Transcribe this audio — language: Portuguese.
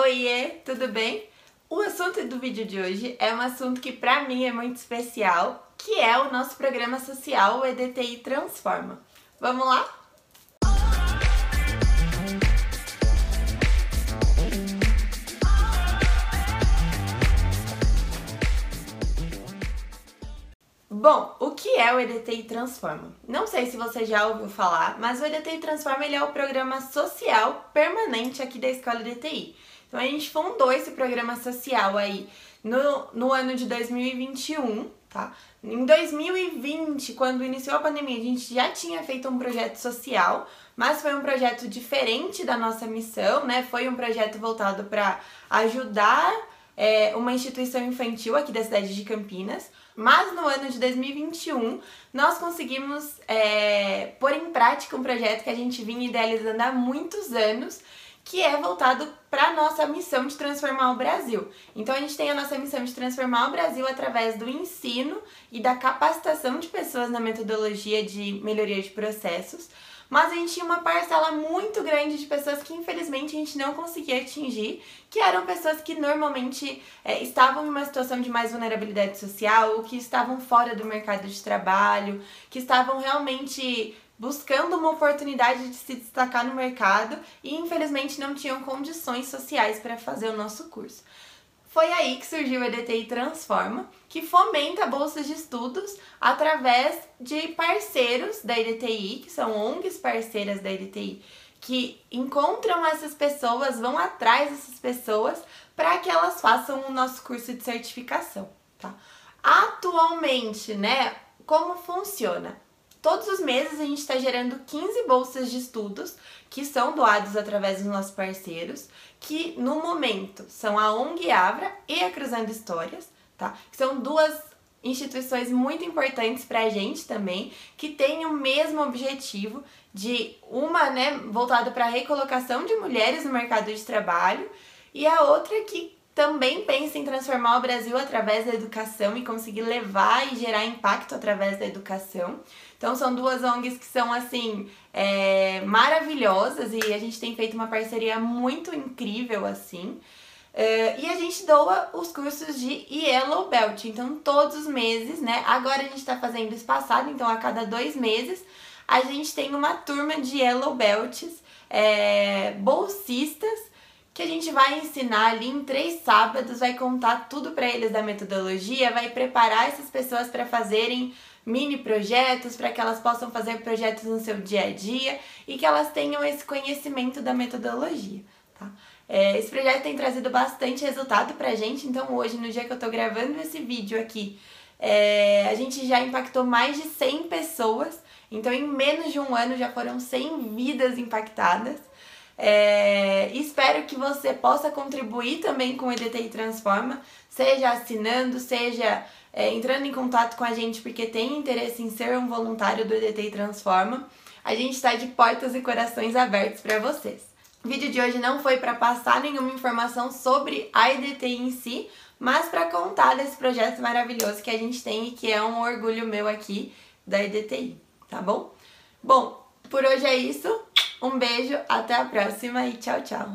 Oiê, tudo bem? O assunto do vídeo de hoje é um assunto que para mim é muito especial, que é o nosso programa social, o EDTI Transforma. Vamos lá? Bom, o que é o EDTI Transforma? Não sei se você já ouviu falar, mas o EDTI Transforma ele é o programa social permanente aqui da Escola EDTI. Então a gente fundou esse programa social aí no, no ano de 2021, tá? Em 2020, quando iniciou a pandemia, a gente já tinha feito um projeto social, mas foi um projeto diferente da nossa missão, né? Foi um projeto voltado para ajudar é, uma instituição infantil aqui da cidade de Campinas. Mas no ano de 2021 nós conseguimos é, pôr em prática um projeto que a gente vinha idealizando há muitos anos, que é voltado para a nossa missão de transformar o Brasil. Então a gente tem a nossa missão de transformar o Brasil através do ensino e da capacitação de pessoas na metodologia de melhoria de processos mas a gente tinha uma parcela muito grande de pessoas que infelizmente a gente não conseguia atingir, que eram pessoas que normalmente é, estavam em uma situação de mais vulnerabilidade social, ou que estavam fora do mercado de trabalho, que estavam realmente buscando uma oportunidade de se destacar no mercado e infelizmente não tinham condições sociais para fazer o nosso curso. Foi aí que surgiu o EDTI Transforma, que fomenta bolsas de estudos através de parceiros da EDTI, que são ONGs parceiras da EDTI, que encontram essas pessoas, vão atrás dessas pessoas para que elas façam o nosso curso de certificação, tá? Atualmente, né, como funciona? Todos os meses a gente está gerando 15 bolsas de estudos que são doados através dos nossos parceiros, que no momento são a ONG Avra e a Cruzando Histórias, tá? Que são duas instituições muito importantes para a gente também, que têm o mesmo objetivo de uma, né, voltada para a recolocação de mulheres no mercado de trabalho e a outra que também pensa em transformar o Brasil através da educação e conseguir levar e gerar impacto através da educação. Então são duas ONGs que são assim é, maravilhosas e a gente tem feito uma parceria muito incrível assim. Uh, e a gente doa os cursos de Yellow Belt, então todos os meses, né? Agora a gente está fazendo espaçado, então a cada dois meses a gente tem uma turma de Yellow Belts, é, bolsistas que a gente vai ensinar ali em três sábados, vai contar tudo para eles da metodologia, vai preparar essas pessoas para fazerem mini projetos, para que elas possam fazer projetos no seu dia a dia e que elas tenham esse conhecimento da metodologia, tá? É, esse projeto tem trazido bastante resultado pra gente, então hoje, no dia que eu tô gravando esse vídeo aqui, é, a gente já impactou mais de 100 pessoas, então em menos de um ano já foram 100 vidas impactadas. É, espero que você possa contribuir também com o EDTI Transforma, seja assinando, seja é, entrando em contato com a gente porque tem interesse em ser um voluntário do EDTI Transforma. A gente está de portas e corações abertos para vocês. O vídeo de hoje não foi para passar nenhuma informação sobre a EDTI em si, mas para contar desse projeto maravilhoso que a gente tem e que é um orgulho meu aqui da EDTI, tá bom? Bom, por hoje é isso. Um beijo, até a próxima e tchau, tchau!